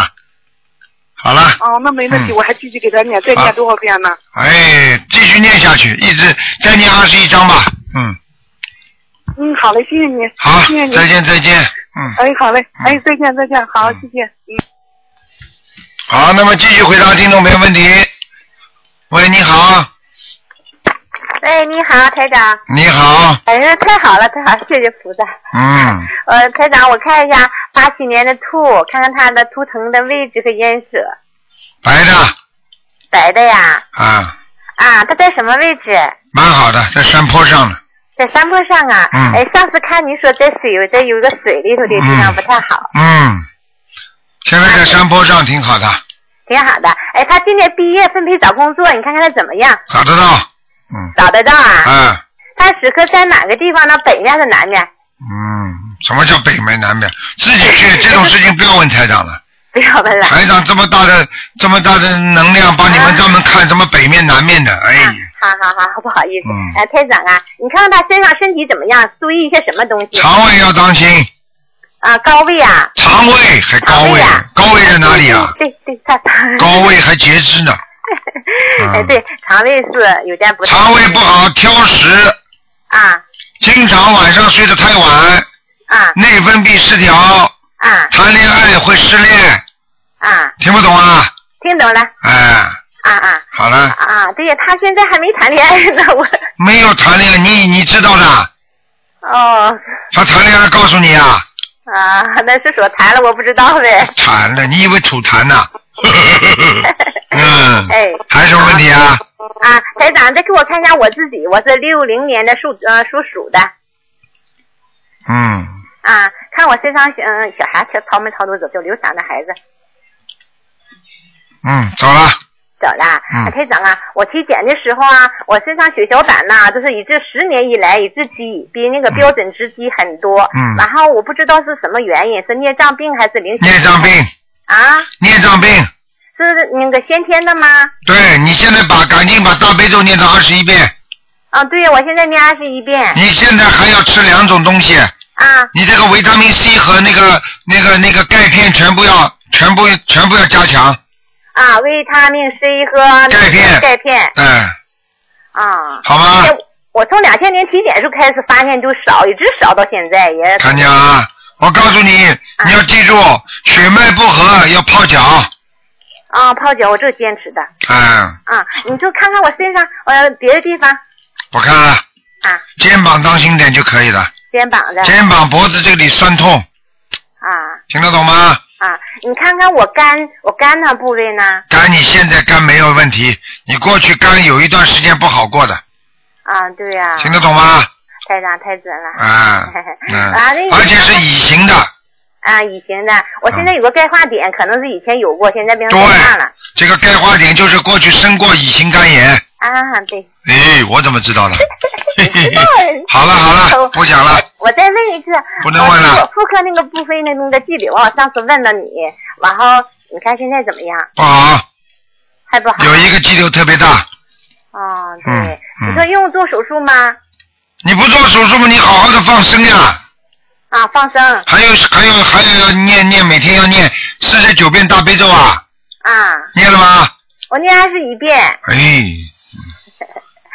好了，哦，那没问题，嗯我还继续给他念，再念多少遍呢？哎，继续念下去，一直再念二十一章吧。嗯，嗯，好嘞，谢谢你。好谢谢，你。再见再见。嗯，哎，好嘞，哎，再见再见，好，谢谢。嗯。好，那么继续回答听众朋友问题。喂，你好，喂，你好，台长。你好，哎呀，太好了，太好，谢谢菩萨。嗯，呃，台长，我看一下八七年的兔，看看它的图腾的位置和颜色。白的白的呀，啊，啊，它在什么位置？蛮好的，在山坡上呢。在山坡上啊。嗯哎，上次看你说在水，在有一个水里头的地方不太好，嗯，现在在山坡上挺好的，挺好的。哎，他今年毕业分配找工作，你看看他怎么样？找得到。找得到啊？嗯，他死磕在哪个地方呢？北面还是南面？嗯，什么叫北面南面？自己去，这种事情不要问台长了。不要问了。台长这么大的这么大的能量，帮你们专门看什么北面南面的，哎，好好好，不好意思。嗯呃，台长啊，你看看他身上身体怎么样？注意一些什么东西？肠胃要当心，啊，高位啊。肠胃还高位啊，高位在哪里啊？对对，他 高位还截肢呢，哎，对，肠胃是有点不太。肠胃不好，挑食，啊经常晚上睡得太晚，啊内分泌失调，啊谈恋爱会失恋，啊，听不懂啊？听懂了哎，啊啊好了，啊！对呀，他现在还没谈恋爱呢，我没有谈恋爱，你你知道的，哦他谈恋爱告诉你啊，啊，那是说谈了，我不知道呗。谈了，你以为吐痰呢？嗯，哎，还有什么问题啊？啊，台长，再给我看一下我自己，我是六零年的属呃属鼠的嗯，啊，看我身上嗯小孩儿超没超度走，就流产的孩子嗯，走了，走了。嗯啊台长啊，我体检的时候啊，我身上血小板呐、就是一直十年以来一直低，比那个标准值低很多。嗯然后我不知道是什么原因，是孽障病还是灵性？孽障病，啊？孽障病，是那个先天的吗？对你现在把赶紧把大悲咒念到二十一遍，啊，对，我现在念二十一遍。你现在还要吃两种东西，啊你这个维他命 C 和那个那个那个钙片全部要全部全部要加强，啊，维他命 C 和那个钙片钙片嗯，啊。好吗哎我从两千年体检时候开始发现就少，一直少到现在也。看见啊？我告诉你，你要记住，血脉不和要泡脚，啊，泡脚我这坚持的。嗯，啊，你就看看我身上呃别的地方。我看了，啊，肩膀当心点就可以了，肩膀的。肩膀脖子这里酸痛，啊。听得懂吗？啊，你看看我肝我肝那部位呢？肝你现在肝没有问题，你过去肝有一段时间不好过的，啊，对呀、听得懂吗？台长太准了啊，嗯，啊，而且是乙型的，啊乙型的，我现在有个钙化点，可能是以前有过，现在变成对钙化了这个钙化点就是过去生过乙型肝炎。啊，对。哎，我怎么知道的？嘿嘿知道好了好了，不讲了。我再问一次，不能问了呃妇科那个部分那那个肌瘤啊，上次问了你，然后你看现在怎么样？不好，还不好？有一个肌瘤特别大，哦，对，嗯你说嗯，用做手术吗？你不做手术吗？你好好的放生呀。啊，放生还有还有还有要念念，每天要念四十九遍大悲咒啊，啊，念了吗？我念二十一遍。哎，嗯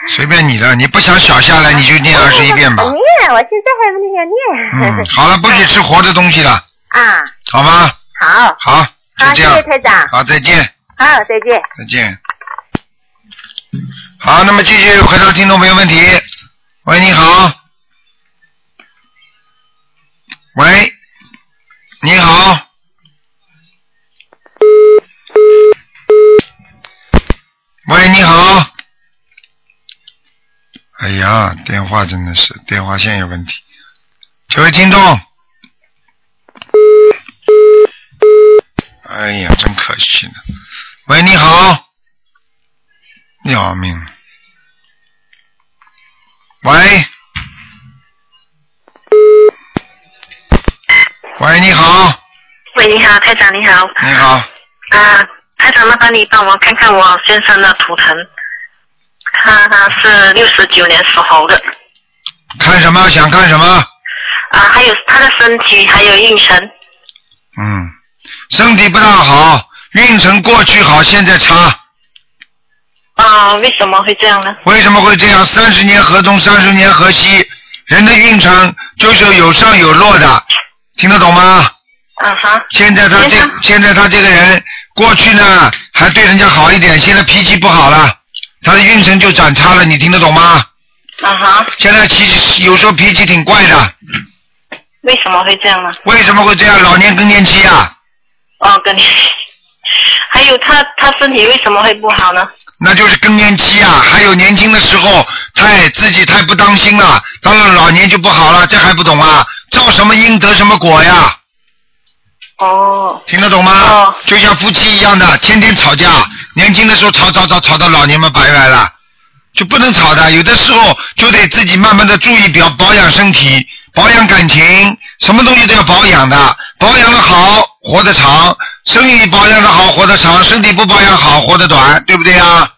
随便你的，你不想小下来你就念二十一遍吧我。念，我现在还没念。嗯，好了，不许吃活的东西了，啊，好吗？好，好，就这样谢。台长。好，再见。好，再见。再见。好，那么继续回答听众朋友问题。喂，你好。喂，你好。喂，你好。哎呀，电话真的是电话线有问题。这位听众，哎呀，真可惜呢。喂，你好。要命！喂，喂，你好，喂，你好，台长，你好。你好，啊，台长，麻烦你帮我看看我先生的图腾。他他是六十九年属猴的看什么？想看什么？啊，还有他的身体还有运程嗯，身体不大好，运程过去好，现在差。啊，为什么会这样呢？为什么会这样？三十年河东，三十年河西，人的运程就是有上有落的，听得懂吗？啊哈。现在他这现在他这个人，过去呢还对人家好一点，现在脾气不好了，他的运程就转差了，你听得懂吗？啊哈。现在其实有时候脾气挺怪的，为什么会这样呢？为什么会这样？老年更年期啊，哦，跟你，还有他他身体为什么会不好呢？那就是更年期啊，还有年轻的时候太自己太不当心了，到了老年就不好了，这还不懂啊？造什么因得什么果呀？哦。听得懂吗？就像夫妻一样的，天天吵架，年轻的时候吵吵吵吵到老年嘛白来了，就不能吵的。有的时候就得自己慢慢的注意表保养身体，保养感情，什么东西都要保养的，保养的好活得长，身体保养的好活得长，身体不保养好活得短，对不对呀？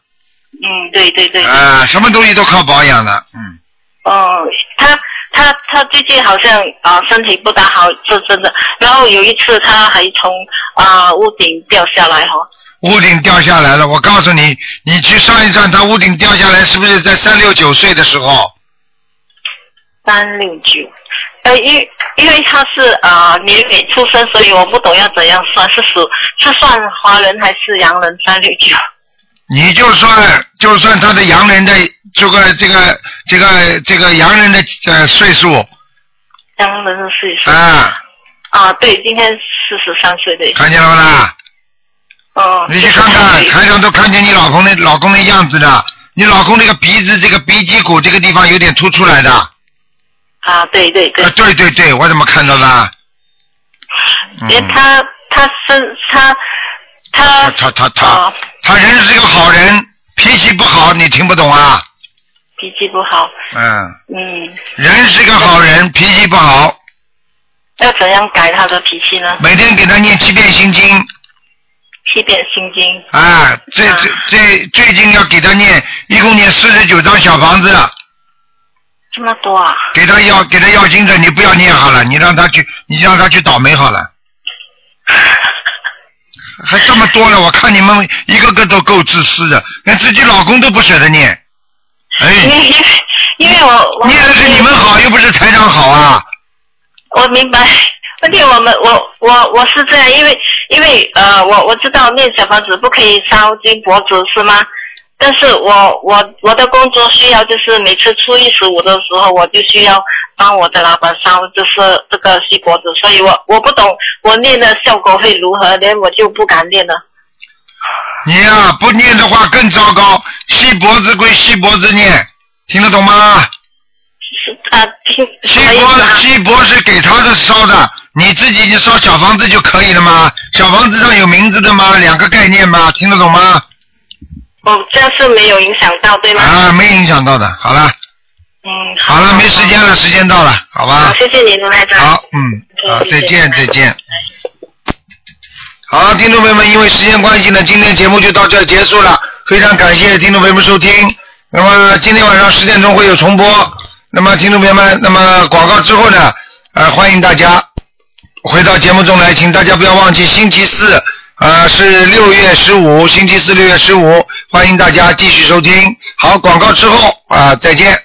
嗯，对对对。啊，什么东西都靠保养的，嗯。哦，他他他最近好像啊、身体不大好，是真的。然后有一次他还从啊、屋顶掉下来哈、屋顶掉下来了，我告诉你，你去算一算，他屋顶掉下来是不是在三六九岁的时候？三六九，呃，因因为他是啊、年尾出生，所以我不懂要怎样算，是属是算华人还是洋人？三六九。你就算就算他的洋人的这个这个这个这个洋人的呃岁数洋人的岁数。啊，啊，对，今天四十三岁的。看见了不啦？哦。你去看看，台上都看见你老公的老公的样子的，你老公这个鼻子这个鼻脊骨这个地方有点凸出来的。啊，对对对。啊，对对对，我怎么看到的？因为他他是他他他他他他人是个好人，脾气不好，你听不懂啊？脾气不好，嗯，嗯，人是个好人，脾气不好，要怎样改他的脾气呢？每天给他念七遍心经。七遍心经。啊，最最最最近要给他念，一共念四十九张小房子，这么多啊？给他要给他要金子，你不要念好了，你让他去，你让他去倒霉好了。还这么多了，我看你们一个个都够自私的，连自己老公都不舍得念。哎，因为因为我我念的是你们好，又不是台长好啊。我明白，问题我们我我我是这样，因为因为呃我我知道念小房子不可以烧金箔纸是吗？但是我我我的工作需要就是每次初一十五的时候，我就需要帮我的老板烧就是这个锡箔纸，所以我我不懂我念的效果会如何，连我就不敢念了。你呀、不念的话更糟糕，锡箔子归锡箔子念，听得懂吗？啊，听锡箔锡箔是给他的烧的，你自己就烧小房子就可以了吗？小房子上有名字的吗？两个概念吗？听得懂吗？哦，这样是没有影响到对吗？啊，没影响到的。好了，嗯，好了，没时间了，时间到了，好吧好，？谢谢您，卢台长。好，嗯，好，再见，再见。好，听众朋友们，因为时间关系呢，今天节目就到这儿结束了。非常感谢听众朋友们收听。那么今天晚上十点钟会有重播。那么听众朋友们，那么广告之后呢，呃，欢迎大家回到节目中来，请大家不要忘记星期四，呃，是六月十五，星期四六月十五，欢迎大家继续收听。好，广告之后啊、再见。